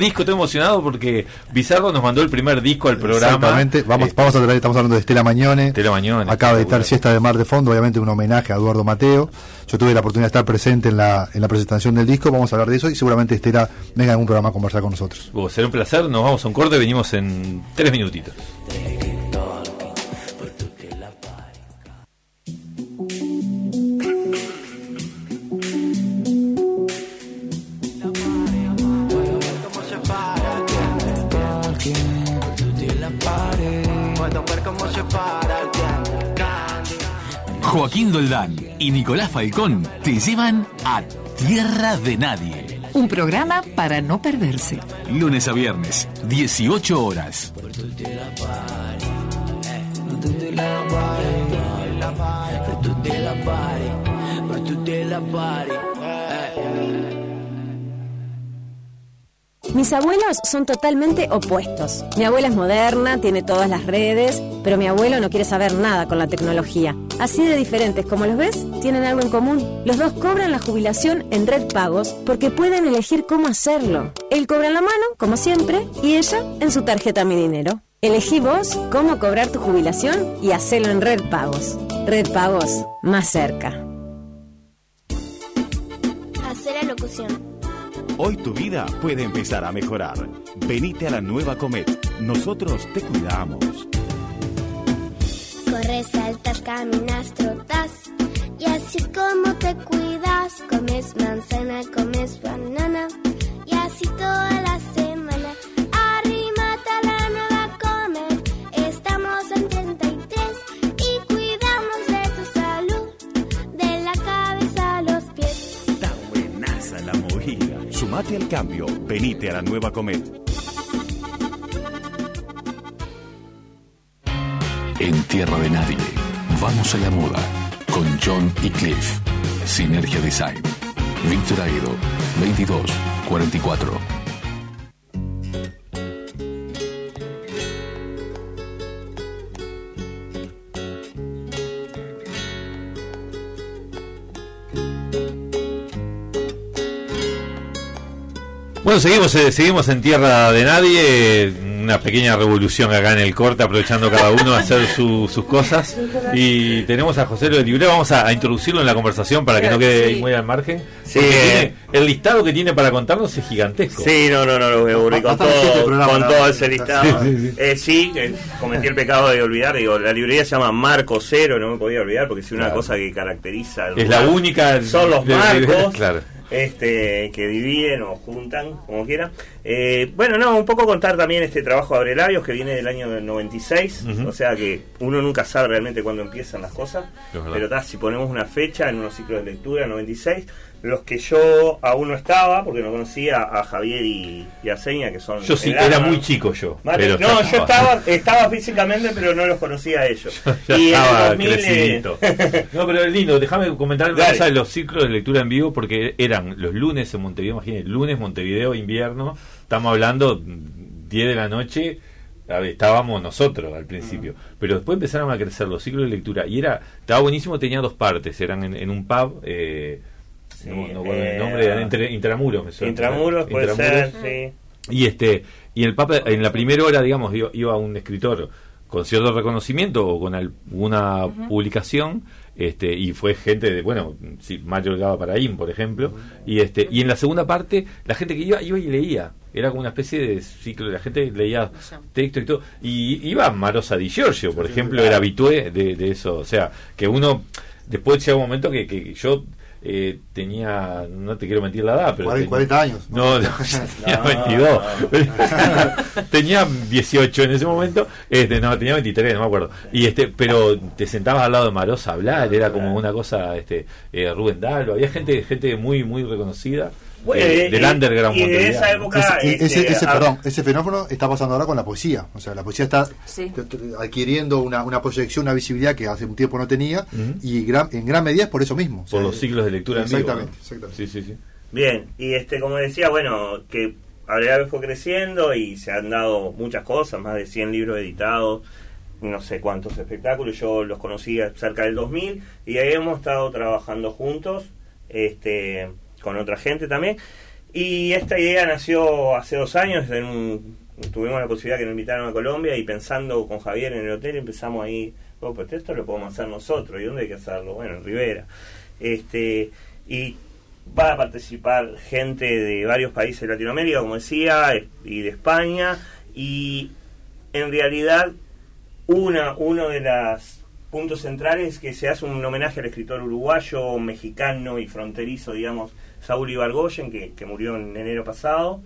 disco, estoy emocionado porque Bizarro nos mandó el primer disco al programa. Exactamente, vamos, vamos a traer, estamos hablando de Estela Mañone. Estela Mañone, Acaba de editar espectacular. Siesta de Mar de Fondo, obviamente un homenaje a Eduardo Mateo. Yo tuve la oportunidad de estar presente en la, en la presentación del disco, vamos a hablar de eso y seguramente Estela venga en un programa a conversar con nosotros. Oh, será un placer, nos vamos a un corte, venimos en tres minutitos. Joaquín Doldán y Nicolás Falcón te llevan a Tierra de Nadie. Un programa para no perderse. Lunes a viernes, 18 horas. Mis abuelos son totalmente opuestos. Mi abuela es moderna, tiene todas las redes, pero mi abuelo no quiere saber nada con la tecnología. Así de diferentes como los ves, tienen algo en común. Los dos cobran la jubilación en red pagos porque pueden elegir cómo hacerlo. Él cobra en la mano, como siempre, y ella en su tarjeta Mi Dinero. Elegí vos cómo cobrar tu jubilación y hacelo en red pagos. Red pagos, más cerca. Hacer la locución. Hoy tu vida puede empezar a mejorar. Venite a la nueva Comet. Nosotros te cuidamos. Corres, saltas, caminas, trotas. Y así es como te cuidas. Comes manzana, comes banana. Y así toda la Sumate al cambio. Venite a la nueva Comet. En Tierra de Nadie, vamos a la moda con John y Cliff. Sinergia Design. Víctor Aedo, 22 44. Bueno, seguimos, eh, seguimos en Tierra de Nadie, una pequeña revolución acá en el corte, aprovechando cada uno a hacer su- sus cosas. Y tenemos a José de Libre, vamos a, a introducirlo en la conversación para que no quede muy al margen. Sí, tiene- el listado que tiene para contarnos es gigantesco. Sí, no, no, no, lo voy a aburrir con todo, programa, con ¿no? todo ese listado. Sí, sí, sí. Eh, sí, eh, cometí el pecado de olvidar, digo, la librería se llama Marco Cero, no me podía olvidar porque es una Claro. cosa que caracteriza al Es la única. Son los de- de- marcos. claro. Este que dividen o juntan, como quieran. Eh, bueno, no, un poco contar también este trabajo de Abrelabios que viene del año 96, Ujú. o sea que uno nunca sabe realmente cuándo empiezan las cosas, pero si ponemos una fecha en unos ciclos de lectura, 96, los que yo aún no estaba, porque no conocía a Javier y, y a Seña, que son... Yo sí, era muy chico yo. Vale, pero no, ya yo estaba, estaba físicamente, pero no los conocía a ellos. Ya y en el estaba 2000, eh, crecidito. No, pero es lindo, déjame comentar una Dale. cosa de los ciclos de lectura en vivo, porque eran los lunes en Montevideo, imagínate, lunes Montevideo, invierno, estamos hablando mm, 10 de la noche, a ver, estábamos nosotros al principio, pero después empezaron a crecer los ciclos de lectura, y era, estaba buenísimo, tenía dos partes, eran en, en un pub, eh, Sí, no, no recuerdo el eh, nombre, eran entre- Intramuros, me suena. Intramuros puede Intramuros. ser, sí. Y este y el Papa en la primera hora, digamos, iba, iba un escritor con cierto reconocimiento o con alguna publicación, este y fue gente de, bueno, sí, Mario Gaba Paraín, por ejemplo, y este y en la segunda parte la gente que iba iba y leía, era como una especie de ciclo, la gente leía texto y todo, y iba Marosa Di Giorgio, por ejemplo, era habitué de, de eso, o sea, que uno después llega un momento que, que yo eh, tenía, no te quiero mentir la edad, pero 40, tenía- 40 años. no, no, tenía No, 22. tenía 18 en ese momento. Este, no, tenía 23, no me acuerdo. Y este, pero te sentabas al lado de Marosa a hablar, era como una cosa, este, eh, Rubén Dalva, había gente, gente muy, muy reconocida. Bueno, eh, y- del y- underground y de montevideano. esa época- Ese, ese, este, ese- a- perdón, ese fenómeno está pasando ahora con la poesía. O sea, la poesía está Sí. adquiriendo una, una proyección, una visibilidad que hace un tiempo no tenía y gran- en gran medida es por eso mismo. O Por sea, los ciclos de lectura en vivo. Exactamente, ¿no? exactamente. Sí, sí, sí. Bien, y este como decía, bueno, que Abrelabios fue creciendo y se han dado muchas cosas, más de 100 libros editados, no sé cuántos espectáculos, yo los conocía cerca del 2000 y ahí hemos estado trabajando juntos, este con otra gente también. Y esta idea nació hace dos años, en un- tuvimos la posibilidad que nos invitaron a Colombia y pensando con Javier en el hotel empezamos ahí, oh, pues esto lo podemos hacer nosotros, ¿y dónde hay que hacerlo? Bueno, en Rivera. Este, y va a participar gente de varios países de Latinoamérica, como decía, y de España, y en realidad una, uno de los puntos centrales es que se hace un homenaje al escritor uruguayo, mexicano y fronterizo, digamos, Saúl Ibargoyen, que, que murió en enero pasado.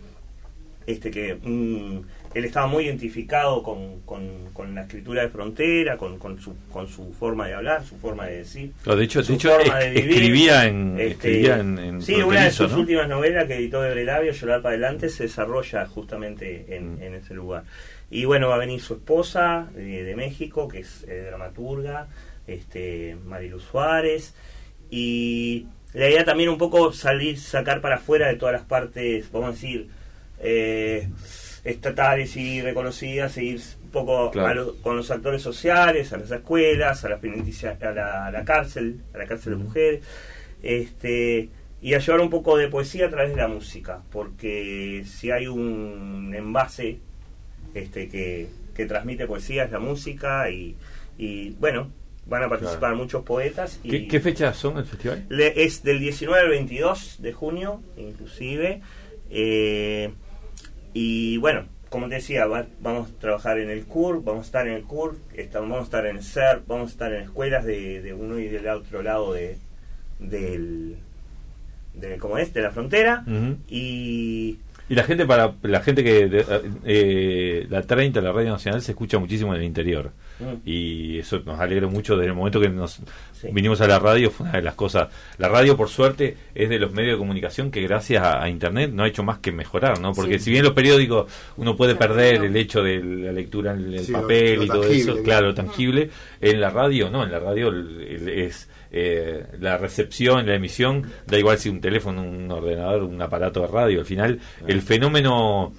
Este que mm, él estaba muy identificado con, con- con la escritura de frontera, con, con su, con su forma de hablar, su forma de decir. No, de hecho, de su hecho forma es- de vivir. escribía en, Este, escribía en, en sí, una de sus ¿no? últimas novelas que editó de Brelabio, Llorar para adelante, se desarrolla justamente en, Mm. en ese lugar. Y bueno, va a venir su esposa eh, de México, que es eh, dramaturga, este, Marilu Suárez, y la idea también un poco salir, sacar para afuera de todas las partes, vamos a decir, eh, estatales y reconocidas, e ir un poco Claro. a lo- con los actores sociales, a las escuelas, a la, a la, a la cárcel, a la cárcel de mujeres, este y a llevar un poco de poesía a través de la música, porque si hay un envase este que, que transmite poesía es la música y, y bueno, van a participar muchos poetas y ¿Qué, qué fechas son el festival? le- es del 19 al 22 de junio, inclusive. eh, y bueno, como te decía, va- vamos a trabajar en el CUR, vamos a estar en el CUR, está- vamos a estar en el CER, vamos a estar en escuelas de, de uno y del otro lado de, del, de, como es, de la frontera. Y Y la gente para la gente que de- eh, la 30 la radio nacional se escucha muchísimo en el interior Mm. y eso nos alegra mucho desde el momento que nos Sí. vinimos a la radio fue una de las cosas la radio por suerte es de los medios de comunicación que gracias a, a internet no ha hecho más que mejorar no porque Sí. si bien los periódicos uno puede perder el hecho de la lectura en el Sí, papel lo y todo tangible, eso claro. tangible en la radio no en la radio es eh, la recepción, la emisión, da igual si un teléfono, un ordenador, un aparato de radio, al final el fenómeno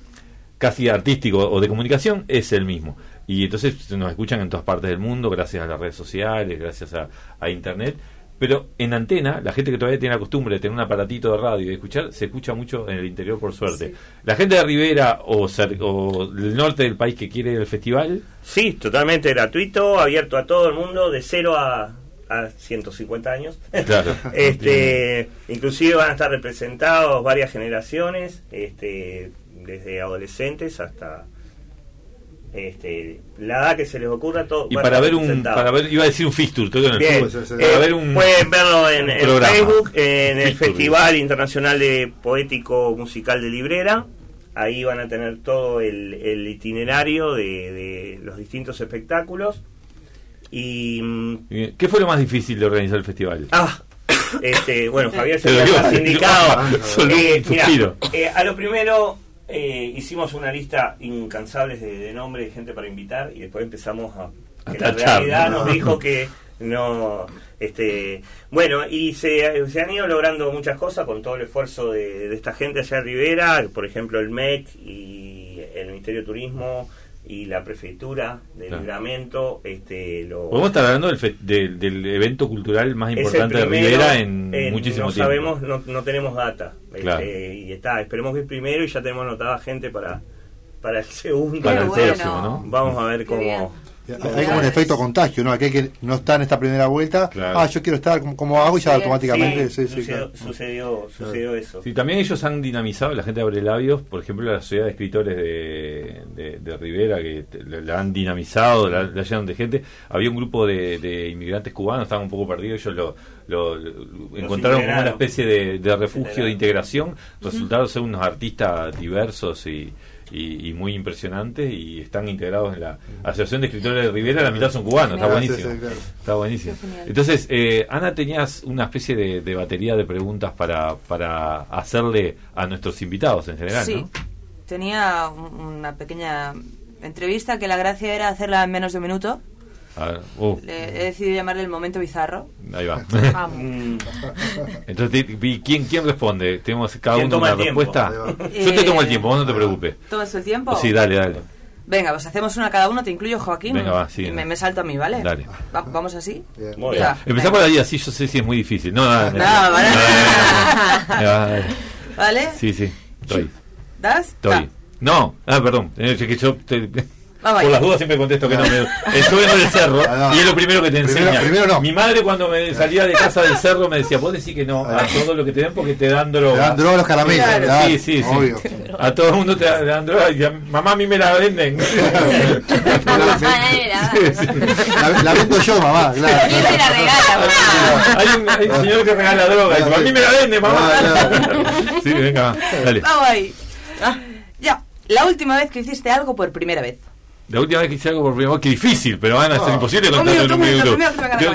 casi artístico o de comunicación es el mismo. Y entonces nos escuchan en todas partes del mundo gracias a las redes sociales, gracias a, a internet. Pero en antena, la gente que todavía tiene la costumbre de tener un aparatito de radio y de escuchar, se escucha mucho en el interior por suerte. La gente de Rivera o, o del norte del país que quiere al festival, Sí, totalmente gratuito, abierto a todo el mundo, de 0 a, a 150 años. Claro. este, inclusive van a estar representados varias generaciones, este, desde adolescentes hasta este, la edad que se les ocurra. Todo, y para ver un, para ver, iba a decir un fixture, Bien, fútbol, eh, para ver un pueden verlo en, en. Facebook, en el. Festival Internacional de Poético Musical de Librera. Ahí van a tener todo el, el itinerario de, de los distintos espectáculos. Y. mm, Bien. ¿Qué fue lo más difícil de organizar el festival? Ah, este, bueno, Javier se lo digo. indicado. Eh, mirá, eh, a lo primero eh, hicimos una lista incansable de, de nombres de gente para invitar y después empezamos a... A Que la tachar, realidad ¿no? nos dijo que no... este Bueno, y se, se han ido logrando muchas cosas con todo el esfuerzo de, de esta gente allá en Rivera, por ejemplo el MEC y el Ministerio de Turismo y la Prefectura de Claro. Libramento. Este, lo, Podemos estar hablando del, fe- del, del evento cultural más importante de Rivera en eh, muchísimo no tiempo. sabemos, no, no tenemos data. Claro. Este, y está, esperemos que el primero y ya tenemos anotada gente para, para el segundo. Para el bueno. próximo, ¿no? Vamos a ver cómo. Hay como un efecto contagio, ¿no? Aquel que no está en esta primera vuelta, Claro. ah, yo quiero estar, ¿cómo, cómo hago? Y ya Sí, automáticamente, Sí, sí, sí, sucedió, claro. sucedió, sucedió eso. Sí, también ellos han dinamizado, la gente abre labios, por ejemplo, la sociedad de escritores de, de, de Rivera, que te- la, han dinamizado, la, la llenan de gente. Había un grupo de, de inmigrantes cubanos, estaban un poco perdidos, ellos lo, lo- lo- encontraron como una especie de, de refugio, de integración. Resultaron ser unos artistas diversos y, y, y muy impresionantes y están integrados en la Asociación de Escritores de Rivera, la mitad son cubanos, está Ah, buenísimo. Está buenísimo. Entonces, eh, Ana, tenías una especie de, de batería de preguntas para, para hacerle a nuestros invitados en general, Sí, ¿no? tenía un- una pequeña entrevista que la gracia era hacerla en menos de un minuto. A ver, uh, Le- he decidido llamarle el momento bizarro. ahí va. Vamos. Mm, Entonces, ¿quién, ¿quién responde? ¿Tenemos cada ¿Quién uno una respuesta? Yo te tomo el tiempo, vos no te preocupes. ¿Tomas el tiempo? Sí, dale, dale. Venga, pues hacemos una cada uno, te incluyo Joaquín. Venga, va, sí, y me, no. me salto a mí, ¿vale? Dale. Va- ¿Vamos así? Bien. muy bien. Ya. Empezamos ahí así, yo sé si es muy difícil. No, dale, No, vale. dale, dale. ¿Vale? Sí, sí, estoy. ¿Das? Estoy. Da. No, ah, perdón. eh, Es que yo te- Vamos por las dudas siempre contesto que no me. Estuve en el cerro Ah, no. y es lo primero que te enseña. primero no. Mi madre cuando me salía de casa del cerro me decía, vos decís que no a Ah. todo lo que te den porque te dan droga. Te dan droga los caramelos. Claro. claro, Sí, sí, sí. Obvio. A todo el mundo te dan droga y a- mamá a mí me la venden. La, la- la vendo yo, mamá. Claro. ¿Quién te la regala, mamá? hay, un, hay un señor que regala droga y dice, a mí me la vende, mamá. Ah, sí, venga, dale. Vamos ahí. Ya. La última vez que hiciste algo por primera vez. La última vez que hice algo por primera vez, que difícil, pero van a ser Oh. imposible contarlo en un minuto,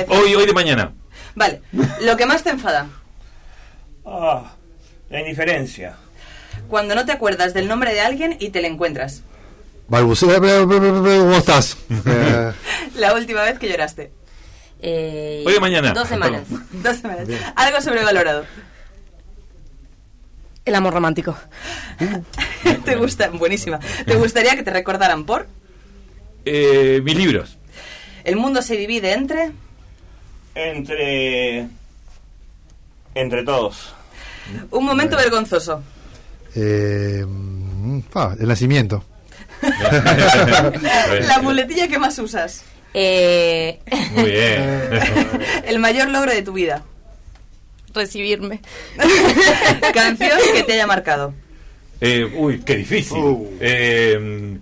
hoy, hoy de mañana. Vale. Lo que más te enfada. Ah, la indiferencia. Cuando no te acuerdas del nombre de alguien y te le encuentras. Balbucea, ¿cómo estás? La última vez que lloraste. Eh, Hoy de mañana. Dos semanas. Dos semanas. Algo sobrevalorado. El amor romántico. ¿Te gusta? Buenísima. ¿Te gustaría que te recordaran por? Eh, mis libros. El mundo se divide entre. Entre. Entre todos. Un momento vergonzoso. eh, mm, ah, el nacimiento. La muletilla que más usas. Eh, Muy bien. El mayor logro de tu vida. recibirme. Canción que te haya marcado. Eh, uy, qué difícil. Uh. Eh,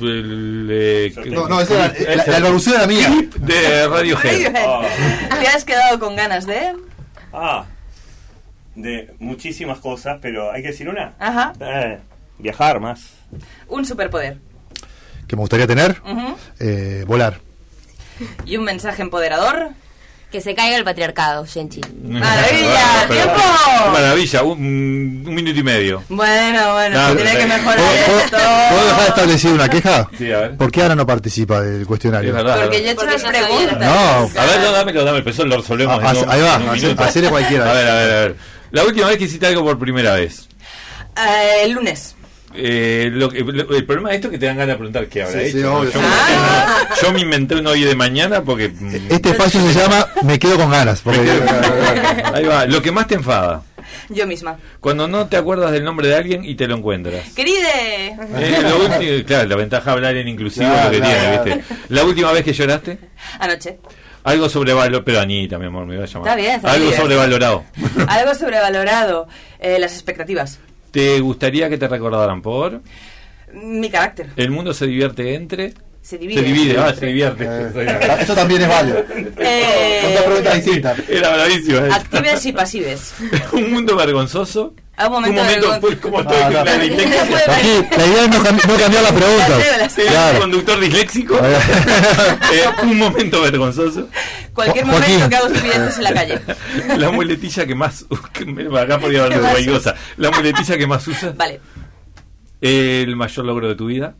el, eh, No, no, esa era- la, la evolución era mía. de Radiohead. Radiohead. ¿Te has quedado con ganas de...? Ah, de muchísimas cosas, pero hay que decir una. Ajá. Eh, viajar más. Un superpoder. Que me gustaría tener. Eh, volar. Y un mensaje empoderador. Que se caiga el patriarcado, Genchi. ¡Maravilla! ¡Tiempo! Maravilla, un, un minuto y medio. Bueno, bueno, No, tiene que mejorar ¿Puedo, esto. puedo dejar establecida una queja? Sí, a ver. ¿Por qué Ana no participa del cuestionario? Es verdad. Porque yo he hecho las preguntas. No. A ver, no, dámelo, dámelo, pero eso lo resolvemos. Ah, en un- ahí va, en un hace- minuto. hacele cualquiera. A ver, a ver, a ver. La última vez que hiciste algo por primera vez. Eh, el lunes. Eh, lo que- lo- el problema de esto es que te dan ganas de preguntar qué habrá Sí, hecho. sí, ¿no? obvio, yo, sí. Ah. yo me inventé un hoy de mañana porque. mm, Este espacio se llama Me quedo con ganas. Porque, Ahí va, lo que más te enfada. Yo misma. Cuando no te acuerdas del nombre de alguien y te lo encuentras. Queride. Eh, lo último- claro, la ventaja de hablar en inclusivo Claro, lo que claro. tiene, ¿viste? La última vez que lloraste, Anoche. algo sobrevalorado, pero Anita, mi amor, me iba a llamar. Está bien, está algo bien. sobrevalorado. Algo sobrevalorado. Eh, las expectativas. ¿Te gustaría que te recordaran por? Mi carácter. El mundo se divierte entre. Se divide. Se divide, ah, se divierte. Eh, eso también es válido. Eh, Son dos preguntas distintas. Era bravísimo. actives y pasives. Un mundo vergonzoso. A un momento, un momento, vergon- pues, como estoy Ah, no. la dislexia. Aquí, la idea es no, cam- no cambiar la pregunta. La sé, la sé. Soy Claro. un conductor disléxico. Eh, un momento vergonzoso. Cualquier Jo- Joaquín. momento que hago estupideces en la calle. La muletilla que más. que me- Acá podría haber cualquier cosa. La muletilla que más usas. Vale, El mayor logro de tu vida.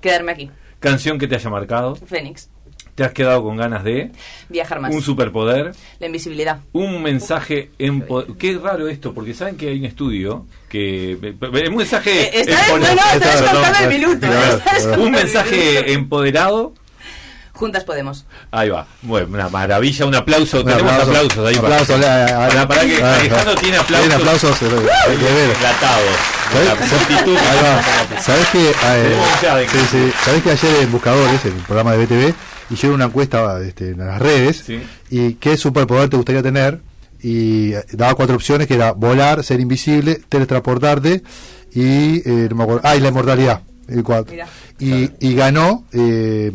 quedarme aquí. Canción que te haya marcado. Fénix. Te has quedado con ganas de. Viajar más. Un superpoder. La invisibilidad. Un mensaje empo- Qué raro esto, porque saben que hay un estudio que. Un mensaje. Eh, está- no, no, minuto, Claro. estás contando Un mensaje empoderado. Juntas podemos. Ahí va. Bueno, una maravilla, un aplauso. Un Tenemos aplauso. aplausos ahí. Aplauso, para, a- a- para, para que Ah, Alejandro tiene aplausos. Tiene aplausos, eh. Enlatados. La ¿Sabés? multitud. Ahí va. ¿Sabés que, eh, ya de- sí, sí. ¿Sabés que ayer en Buscadores, el programa de BTV, hicieron una encuesta este, en las redes? Sí. ¿Y qué superpoder te gustaría tener? Y eh, daba cuatro opciones, que era volar, ser invisible, teletransportarte y, eh, no me acuerdo, ah, y la inmortalidad. El cuatro. Mira. Y, y ganó eh,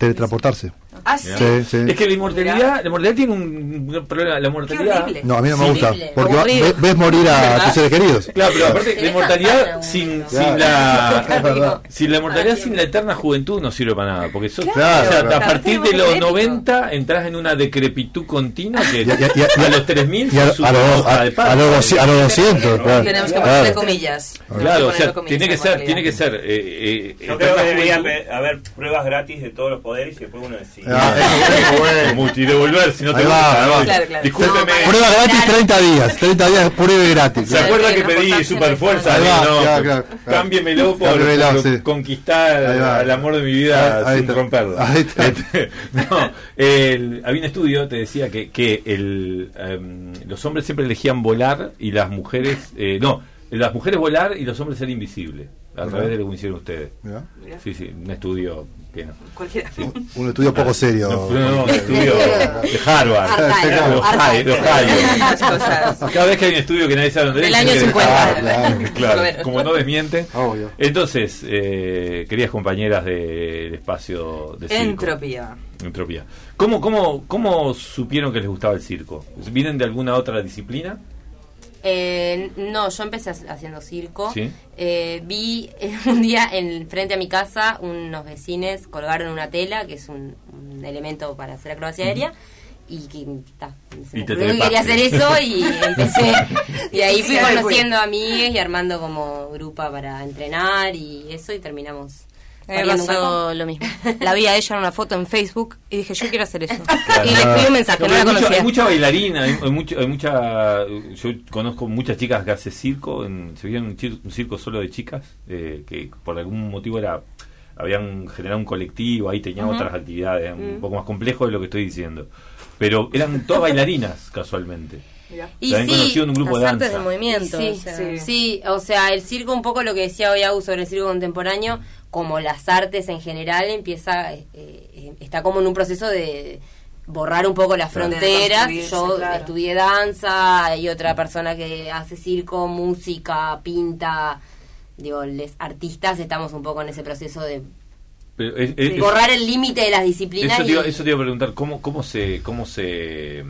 teletransportarse. Ah, sí. Sí, sí. Es que la inmortalidad, la inmortalidad tiene un problema. La mortalidad. No, a mí no me Sí, gusta, horrible. porque va- Aburrido. ve- ves morir a tus seres queridos. Claro, pero aparte, la inmortalidad sin, sin Claro. la. Sin la mortalidad, sin la eterna juventud no sirve para nada. Porque sos- Claro, o sea, claro. a partir de los tenemos 90 entras en una decrepitud continua que Y a- y a- y a- los 3000 Y a, a a, a los, los 200, claro. Tenemos que Claro. ponerle comillas. Claro, o sea, tiene que ser, tiene que ser. Eh, eh, Yo creo que debería haber pruebas gratis de todos los poderes y después uno decide. Ah, bueno. Y devolver si no te va. Claro, claro. Discúlpeme. Prueba gratis 30 días. 30 días, prueba gratis. ¿Se acuerda que pedí super fuerza? Ahí va, no, claro, claro, claro. cámbiemelo por, Cámbiemelo, por sí. conquistar el amor de mi vida Ahí- sin romperlo. Ahí está. Este, no, el- había un estudio, te decía que, que el, em, los hombres siempre elegían volar y las mujeres, eh, no, las mujeres volar y los hombres ser invisibles. Al Mirá. revés de lo que hicieron ustedes. Sí, sí, un estudio que no. Cualquiera. Un estudio poco serio. No, no, un estudio de Harvard, de de. Cada vez que hay un estudio que nadie sabe dónde Del es, año tiene que 50. dejar. Claro. Claro, como no desmienten. Obvio. Entonces, eh, queridas compañeras del espacio de circo. Entropía. Entropía. ¿Cómo, cómo, ¿Cómo supieron que les gustaba el circo? ¿Vienen de alguna otra disciplina? Eh, no, yo empecé ha- haciendo circo. Sí. Eh, vi un día en frente a mi casa unos vecinos colgaron una tela, que es un, un elemento para hacer acrobacia aérea. Y que ta, se Y me te quería hacer eso y empecé. Y ahí fui ahí fui. conociendo amigues y armando como grupa para entrenar y eso y terminamos. Me un pasó lo mismo. La vi a ella en una foto en Facebook y dije, yo quiero hacer eso. Claro. Y le escribí un mensaje, No, la hay, mucho- conocía. hay mucha bailarina, hay, hay mucho, hay mucha. Yo conozco muchas chicas que hacen circo. En, se veían un, un circo solo de chicas eh, que por algún motivo era habían generado un colectivo, ahí tenían otras actividades, un Mm. poco más complejo de lo que estoy diciendo. Pero eran todas bailarinas, casualmente. Y También sí, conocido en un grupo de las artes danza. del movimiento. Sí, o sea. sí. sí, o sea, el circo, un poco lo que decía hoy Agus sobre el circo contemporáneo, como las artes en general, empieza, eh, eh, está como en un proceso de borrar un poco las Claro. fronteras. Yo claro. estudié danza, hay otra persona que hace circo, música, pinta. Digo, los artistas estamos un poco en ese proceso de Pero es- es- es- borrar el límite de las disciplinas. Eso te, iba, y- eso te iba a preguntar, ¿cómo, cómo se, cómo se,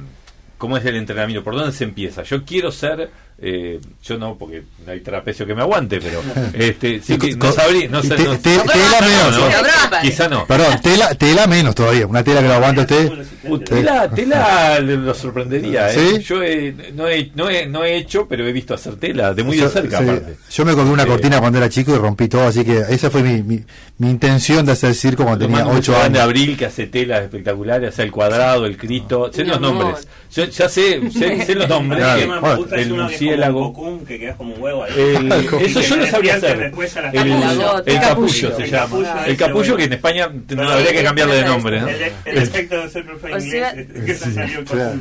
cómo es el entrenamiento? ¿Por dónde se empieza? Yo quiero ser, eh, yo no, porque no hay trapecio que me aguante, pero este, sí que no sabría, no sé, te- no- te- no, tela no, menos. no, quizá no. Perdón, tela, tela menos todavía. Una tela que lo aguante usted. Uh, Tela, tela le- lo sorprendería, ¿eh? ¿Sí? Yo he- no, he, no, he, no he hecho, pero he visto hacer tela, de muy de cerca sí, aparte. Yo me colgué una Sí. cortina cuando era chico y rompí todo, así que esa fue mi, mi, mi intención de hacer circo cuando tenía mando 8 mucho años. de Abril que hace telas espectaculares, hace el cuadrado, el Cristo, sé los nombres. Yo ya sé, sé, sé los nombres. Claro. que- El el como murciélago. un cocum, que quedas como un huevo ahí. El- eso yo lo sabía te hacer. después a la El, capullo. el capullo se El llama. capullo El capullo bueno. que en España no habría que el- cambiarle de el- nombre, ¿no? El, el efecto de ser profe inglés sea- es que se salió el Claro.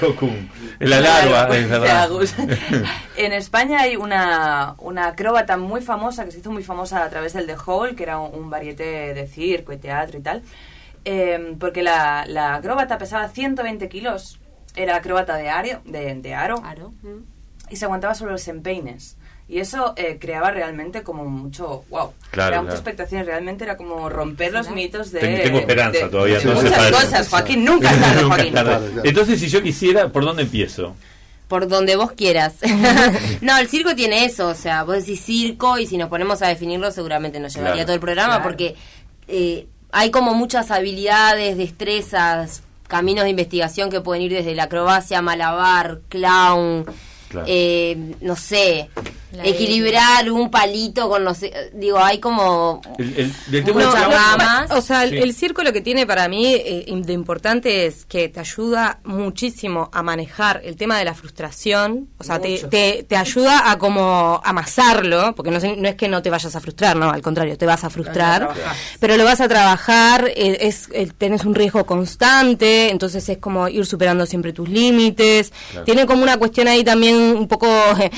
cocum. El. La larva, es verdad. Agus. en España hay una, una acróbata muy famosa que se hizo muy famosa a través del The Hall, que era un, un varieté de circo y teatro y tal. Eh, porque la, la acróbata pesaba 120 kilos. Era acróbata de, aro, de, de aro. Mm. Y se aguantaba sobre los empeines. Y eso eh, creaba realmente como mucho, wow, Claro, era mucha claro. expectación, realmente era como romper los mitos de... Ten- Tengo esperanza de- todavía. de entonces, muchas cosas, Joaquín, nunca es tarde, Joaquín. Entonces, si yo quisiera, ¿por dónde empiezo? por donde vos quieras. no, el circo tiene eso, o sea, vos decís circo y si nos ponemos a definirlo seguramente nos llevaría Claro. todo el programa Claro. porque eh, hay como muchas habilidades, destrezas, caminos de investigación que pueden ir desde la acrobacia, malabar, clown, Eh, no sé, equilibrar un palito con los... digo, hay como... El, el, clown- ramas. O sea, el, Sí. el circo lo que tiene para mí eh, de importante es que te ayuda muchísimo a manejar el tema de la frustración. O sea, te, te, te ayuda a como amasarlo, porque no, no es que no te vayas a frustrar, no, al contrario, te vas a frustrar. Pero lo vas a trabajar, eh, es, eh, tenés un riesgo constante, entonces es como ir superando siempre tus límites. Claro. Tiene como una cuestión ahí también un poco eh,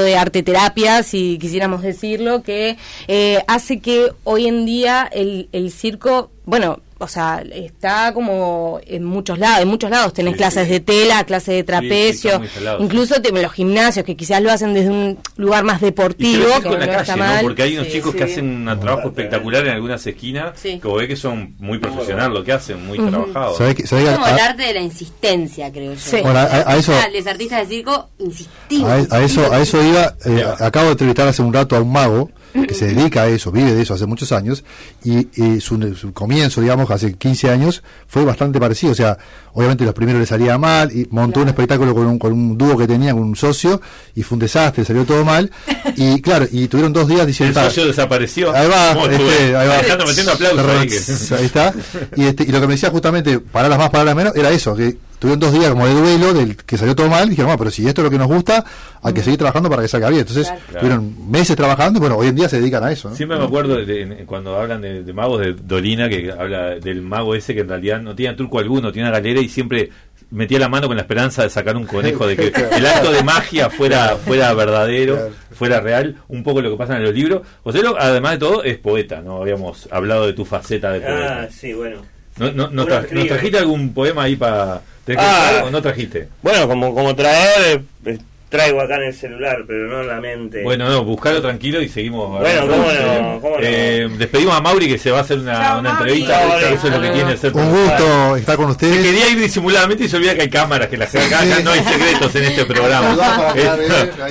de arte terapia, si quisiéramos decirlo, que eh, hace que hoy en día el, el circo, bueno, o sea, está como en muchos lados, en muchos lados tenés Sí, clases sí. de tela, clases de sí, trapecio, instalado, incluso los gimnasios que quizás lo hacen desde un lugar más Y deportivo, ve que la no calle, ¿no? mal. Porque hay unos Sí, chicos que sí. hacen un trabajo espectacular en algunas esquinas, Sí. que vos ves que son muy profesionales lo que hacen, muy trabajados. ¿Sabés que- sabés Es como a- el arte de la insistencia, creo yo. Sí. Bueno, a- a- a eso- Los artistas de circo insistimos. A, a eso a eso iba eh, acabo de entrevistar hace un rato a un mago que se dedica a eso, vive de eso hace muchos años, y, y su, su comienzo, digamos, hace 15 años, fue bastante parecido. O sea, obviamente los primeros le salía mal, y montó un espectáculo con un, con un dúo que tenía, con un socio, y fue un desastre, salió todo mal. Y claro, y tuvieron dos días diciendo. El socio desapareció. Ahí va, ¿Cómo este, ahí va. Metiendo aplausos ahí, que- Ahí está. Y, este, y lo que me decía justamente, palabras más, palabras menos, era eso, que tuvieron dos días como de duelo, del que salió todo mal, y dijeron, no, pero si esto es lo que nos gusta, hay que seguir trabajando para que salga bien. Entonces, Claro. tuvieron meses trabajando, y bueno, hoy en día se dedican a eso. ¿no? Siempre me acuerdo de- de- cuando hablan de, de magos de Dolina, que habla del mago ese que en realidad no tenía truco alguno, tiene una galera y siempre metía la mano con la esperanza de sacar un conejo, de que el acto de magia fuera, fuera verdadero, fuera real, un poco lo que pasa en los libros. José, además de todo, es poeta, ¿no? Habíamos hablado de tu faceta de poeta. Ah, sí, bueno. ¿No, no, no Uno tra- escribe. ¿nos trajiste algún poema ahí para... Ah. o no trajiste? Bueno, como, como traer, eh, traigo acá en el celular, pero no en la mente. Bueno, no, buscalo tranquilo y seguimos. Bueno, cómo no, cómo no. Eh, despedimos a Mauri que se va a hacer una, una entrevista. Mauri. Eso es lo que tiene ser Un gusto estar con ustedes. Se quería ir disimuladamente y se olvida que hay cámaras, que las acá, acá no hay secretos en este programa.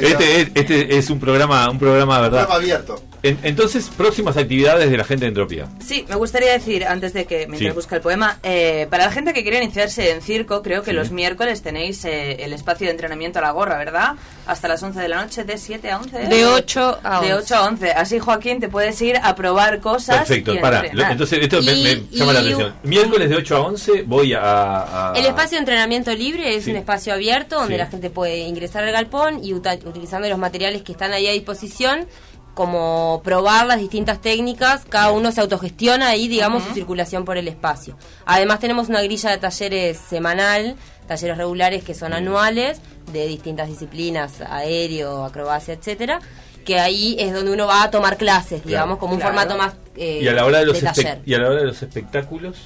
Este, este, este es un programa, un programa de verdad. Programa abierto. En- entonces, próximas actividades de la gente de Entropía. Sí, me gustaría decir, antes de que mientras Sí. busca el poema, eh, para la gente que quiere iniciarse en circo, creo que Sí. los miércoles tenéis eh, el espacio de entrenamiento a la gorra, ¿verdad? Hasta las 11 de la noche, de 7 a 11. De 8 a De 11. 8 a 11. Así, Joaquín, te puedes ir a probar cosas. Perfecto, para. Entonces, esto me, Y- me llama la atención. Miércoles de 8 a 11 voy a. a- El espacio de entrenamiento libre es Sí. un espacio abierto donde Sí. la gente puede ingresar al galpón y utilizando los materiales que están ahí a disposición, como probar las distintas técnicas, cada uno se autogestiona ahí, digamos, su circulación por el espacio. Además tenemos una grilla de talleres semanal, talleres regulares que son anuales, de distintas disciplinas, aéreo, acrobacia, etcétera, que ahí es donde uno va a tomar clases, digamos, como un Claro. formato más eh, y a la hora de los y a la hora de los espectáculos.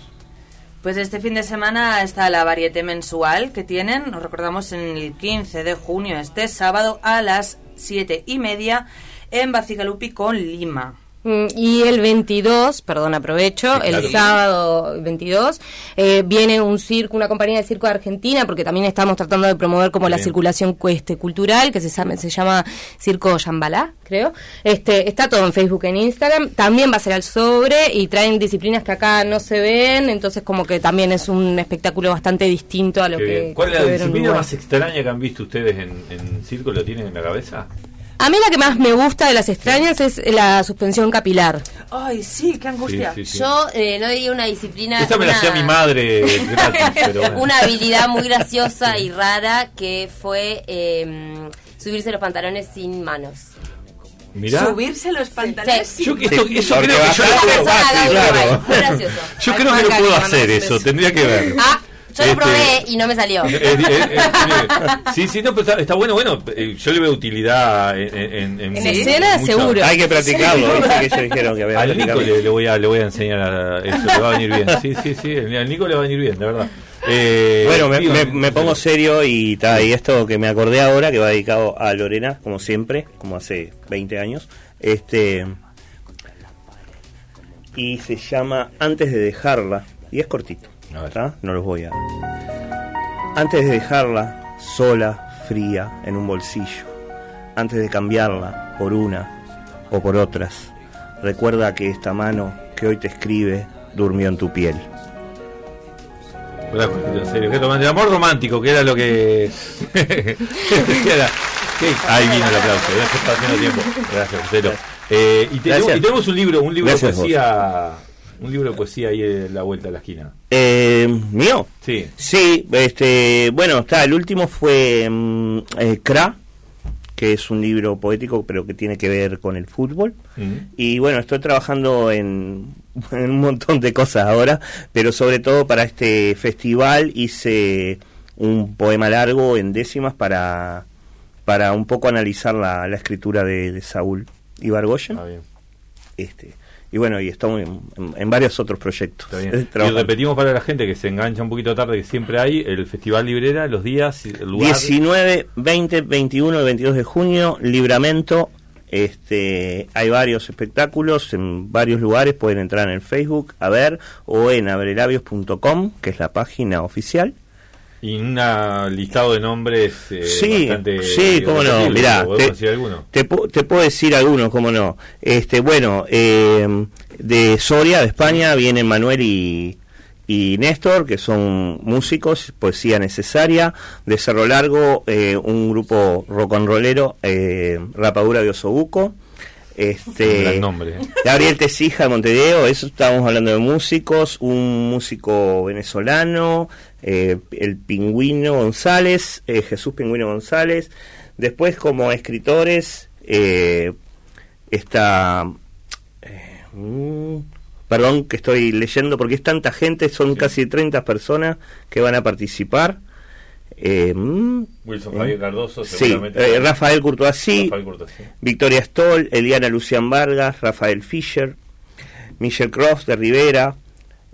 Pues este fin de semana está la varieté mensual que tienen. Nos recordamos en el 15 de junio, este sábado, a las 7 y media en Bacigalupi con Lima. Mm, Y el 22, perdón, aprovecho, Sí, claro. el sábado 22, eh, viene un circo, una compañía de circo de Argentina, porque también estamos tratando de promover como la circulación cu- este, cultural, que se llama, se llama Circo Yambalá, creo. Este, está todo en Facebook, en Instagram. También va a ser al sobre y traen disciplinas que acá no se ven, entonces como que también es un espectáculo bastante distinto a lo Qué que... bien. ¿Cuál es la disciplina más extraña que han visto ustedes en, en circo? ¿Lo tienen en la cabeza? A mí la que más me gusta de las extrañas es la suspensión capilar. Ay, sí, qué angustia. Sí, sí, sí. Yo eh, no diría una disciplina. Esa me la una- hacía mi madre gratis, pero bueno. una habilidad muy graciosa y rara que fue eh, subirse los pantalones sin manos. Mirá. Subirse los pantalones. Sí. Yo, esto- Sí, eso creo que yo lo puedo hacer. Yo creo que lo puedo hacer eso, tendría que ver. Ah, yo lo Este, probé y no me salió. Eh, eh, eh, eh, sí, sí, no, pero está, está bueno, bueno, eh, yo le veo utilidad en, en, en, En escena, seguro. Hay que practicarlo, viste que ellos dijeron que había que Al Nico le, le voy a, le voy a enseñar a- eso, le va a venir bien. Sí, sí, sí, al Nico le va a venir bien, de verdad. Eh, Bueno, me, me- me pongo serio y, ta, y esto que me acordé ahora, que va dedicado a Lorena, como siempre, como hace 20 años. Este Y se llama Antes de dejarla, y es cortito, ¿tá? no los voy a... Antes de dejarla sola, fría, en un bolsillo, antes de cambiarla por una o por otras, recuerda que esta mano que hoy te escribe durmió en tu piel. En serio, romántico. amor romántico, que era lo que. era- Ahí vino el aplauso, gracias por haciendo tiempo. Gracias, Joselo. Eh, y, te- Gracias. y tenemos un libro, un libro Gracias de poesía. Un libro de poesía ahí en la vuelta de la esquina. Eh, ¿Mío? Sí. Sí, este, bueno, está, el último fue mm, eh, Cra, que es un libro poético, pero que tiene que ver con el fútbol. Y bueno, estoy trabajando en, en un montón de cosas ahora, pero sobre todo para este festival hice un poema largo en décimas para, para un poco analizar la, la escritura de, de Saúl Ibargoyen. Este, y bueno, y estamos en, varios otros proyectos. Y repetimos para la gente que se engancha un poquito tarde, que siempre hay el Festival Librera, los días, el lugar. 19, 20, 21 y 22 de junio, Libramento. Este, hay varios espectáculos en varios lugares, pueden entrar en el Facebook a ver o en abrelabios.com, que es la página oficial. Y un listado de nombres eh, sí, bastante sí, cómo no, mirá, ¿podemos te, te te puedo decir algunos, cómo no. Este, bueno, eh, de Soria, de España, vienen Manuel y, y Néstor, que son músicos, poesía necesaria. De Cerro Largo, eh, un grupo rock and rollero, eh, Rapadura de Osobuco. Este, nombre, ¿eh? Gabriel Tesija de Montevideo, eso estábamos hablando de músicos, un músico venezolano, eh, el Pingüino González, eh, Jesús Pingüino González. Después como escritores eh, está... mm, perdón que estoy leyendo porque es tanta gente, son casi 30 personas que van a participar. Eh, mm, Wilson eh, Javier Cardoso, Sí, eh, Rafael Courtoisí. Victoria Stoll, Eliana Lucian Vargas, Rafael Fischer, Michelle Cross de Rivera,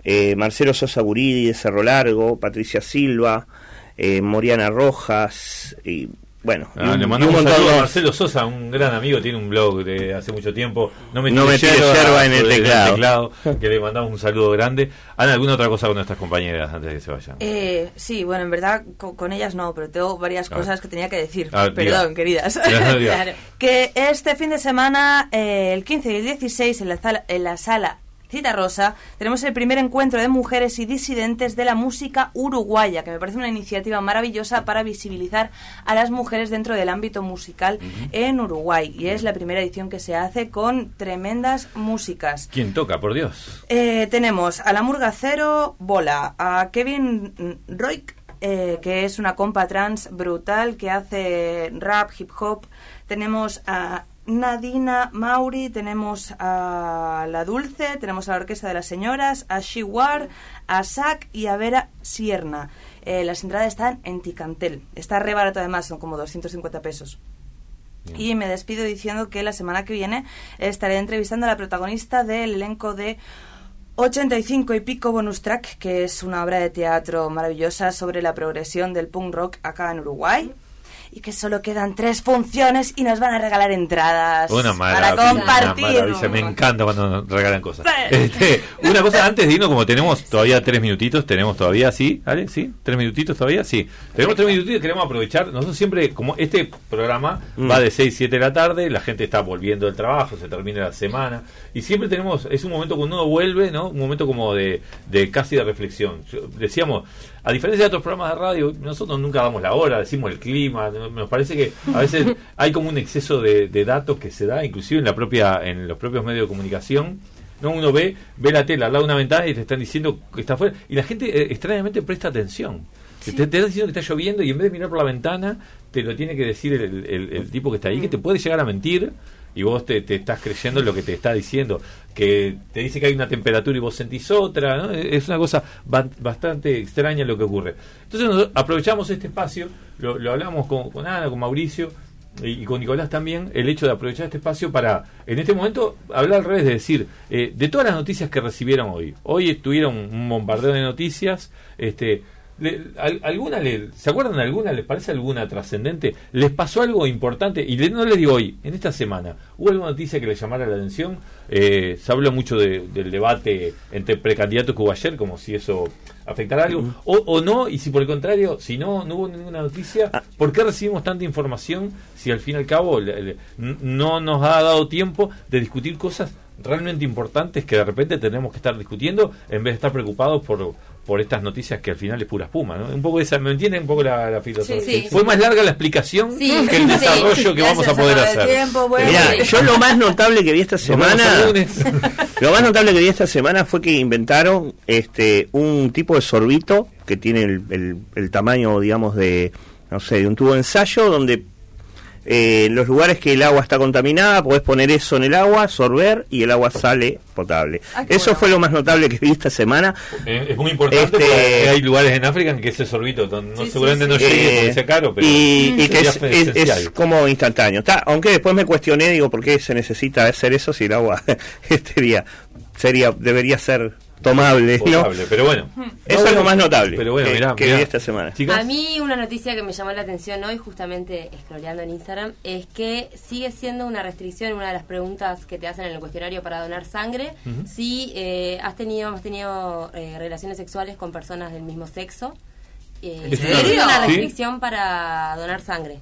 eh, Marcelo Sosa Buridi de Cerro Largo, Patricia Silva, eh, Moriana Rojas, y bueno, y Ah, un- le mandamos un saludo a. Marcelo Sosa, un gran amigo, tiene un blog de hace mucho tiempo. No me No yerba en el teclado. que le mandamos un saludo grande. Ana, ¿alguna otra cosa con nuestras compañeras antes de que se vayan? Eh, sí, bueno, en verdad co- con, ellas no, pero tengo varias A ver. cosas que tenía que decir. A ver, Perdón, diga. queridas. Diga. Que este fin de semana, eh, el 15 y el 16, en la, sala, en la sala Cita Rosa, tenemos el primer encuentro de mujeres y disidentes de la música uruguaya, que me parece una iniciativa maravillosa para visibilizar a las mujeres dentro del ámbito musical en Uruguay. Y es la primera edición que se hace con tremendas músicas. ¿Quién toca, por Dios? Eh, tenemos a la Murga Cero Bola, a Kevin Roik, eh, que es una compa trans brutal que hace rap, hip hop. Tenemos a Nadina Mauri, tenemos a La Dulce, tenemos a la Orquesta de las Señoras, a Shiwar, a Sac y a Vera Sierna. Eh, las entradas están en Ticantel. Está re barato además, son como 250 pesos. Y me despido diciendo que la semana que viene estaré entrevistando a la protagonista del elenco de 85 y pico bonus track, que es una obra de teatro maravillosa sobre la progresión del punk rock acá en Uruguay. Y que solo quedan tres funciones y nos van a regalar entradas Una para maravilla, compartir. una maravilla. Me encanta cuando nos regalan cosas. Sí. Este, una cosa antes de irnos, como tenemos todavía tres minutitos, tenemos todavía, ¿sí? ¿Ale? ¿Sí? ¿Tres minutitos todavía? Sí. Tenemos tres minutitos y queremos aprovechar. Nosotros siempre, como este programa Mm. va de 6, 7 de la tarde, la gente está volviendo del trabajo, se termina la semana. Y siempre tenemos, es un momento cuando uno vuelve, ¿no? Un momento como de, de casi de reflexión. Yo- decíamos, a diferencia de otros programas de radio, nosotros nunca damos la hora, decimos el clima. ¿no? Nos parece que a veces hay como un exceso de, de datos que se da, inclusive en la propia, en los propios medios de comunicación. No, uno ve, ve la tela al lado de una ventana y te están diciendo que está afuera. Y la gente eh, extrañamente presta atención. Te, te están diciendo que está lloviendo y en vez de mirar por la ventana, te lo tiene que decir el, el- el tipo que está ahí, que te puede llegar a mentir y vos te, te estás creyendo en lo que te está diciendo. Que te dice que hay una temperatura y vos sentís otra. ¿no? Es una cosa ba- bastante extraña lo que ocurre. Entonces aprovechamos este espacio, lo, lo hablamos con, con Ana, con Mauricio y, y con Nicolás también, el hecho de aprovechar este espacio para, en este momento, hablar al revés, de decir, eh, de todas las noticias que recibieron hoy. Hoy tuvieron un bombardeo de noticias, este... le- al- ¿Alguna le, ¿Se acuerdan de alguna? ¿Les parece alguna trascendente? ¿Les pasó algo importante? Y le- no les digo hoy, en esta semana, ¿hubo alguna noticia que les llamara la atención? Eh, se habla mucho de- del debate entre precandidatos que hubo ayer, como si eso afectara algo, o, o no, y si por el contrario, si no, no hubo ninguna noticia, ¿por qué recibimos tanta información si al fin y al cabo no nos ha dado tiempo de discutir cosas realmente importantes que de repente tenemos que estar discutiendo en vez de estar preocupados por por estas noticias que al final es pura espuma, ¿no? Un poco esa, ¿me entienden un poco la, la filosofía? Sí, sí. Fue más larga la explicación Sí, que el sí. desarrollo que vamos a poder hacer. tiempo, bueno. Mirá, yo lo más notable que vi esta semana, lo más notable que vi esta semana fue que inventaron este un tipo de sorbito que tiene el, el- el tamaño, digamos, de no sé, de un tubo de ensayo donde eh, en los lugares que el agua está contaminada podés poner eso en el agua, sorber y el agua sale potable. Ah, Eso bueno. fue lo más notable que vi esta semana. Eh, es muy importante Este- porque hay lugares en África en que ese sorbito no, Sí, seguramente sí, no llegue Eh, porque sea caro, pero y, y que es, es- es como instantáneo. Está, aunque después me cuestioné, digo, ¿por qué se necesita hacer eso si el agua este día sería debería ser tomable? ¿no? Potable, pero bueno. Eso No, es lo más notable Pero bueno, que, mirá, que mirá. vi esta semana. Chicas, A mí una noticia que me llamó la atención hoy, justamente scrolleando en Instagram, es que sigue siendo una restricción, una de las preguntas que te hacen en el cuestionario para donar sangre, si eh, has tenido, has tenido eh, relaciones sexuales con personas del mismo sexo. eh, ¿En tiene serio? una ¿Sí? restricción para donar sangre.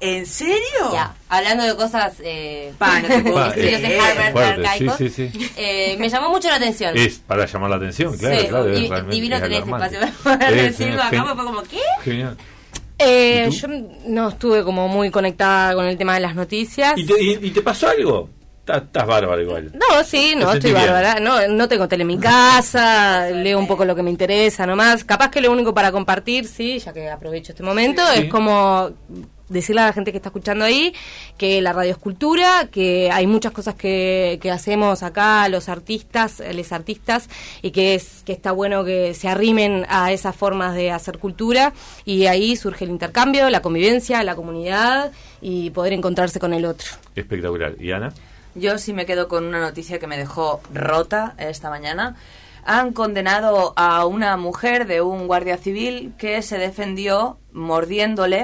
¿En serio? Ya, hablando de cosas... Eh, Pa, no te puedo Pa, eh, Harvard fuerte, arcaicos, sí, sí, sí. eh, me llamó mucho la atención. Es para llamar la atención, claro, Sí, claro. es y- divino es tener este espacio para poder decirlo acá, fue como, ¿qué? Genial. Eh, yo no estuve como muy conectada con el tema de las noticias. ¿Y te, y- y te pasó algo? Estás bárbaro igual. No, sí, no, estoy bien. bárbara. No, no tengo tele en mi casa, leo un poco lo que me interesa nomás. Capaz que lo único para compartir, sí, ya que aprovecho este momento, Sí. es como decirle a la gente que está escuchando ahí que la radio es cultura, que hay muchas cosas que, que hacemos acá los artistas, eh, les artistas, y que es que está bueno que se arrimen a esas formas de hacer cultura y ahí surge el intercambio, la convivencia, la comunidad y poder encontrarse con el otro. Espectacular. ¿Y Ana? Yo sí me quedo con una noticia que me dejó rota esta mañana. Han condenado a una mujer de un guardia civil que se defendió mordiéndole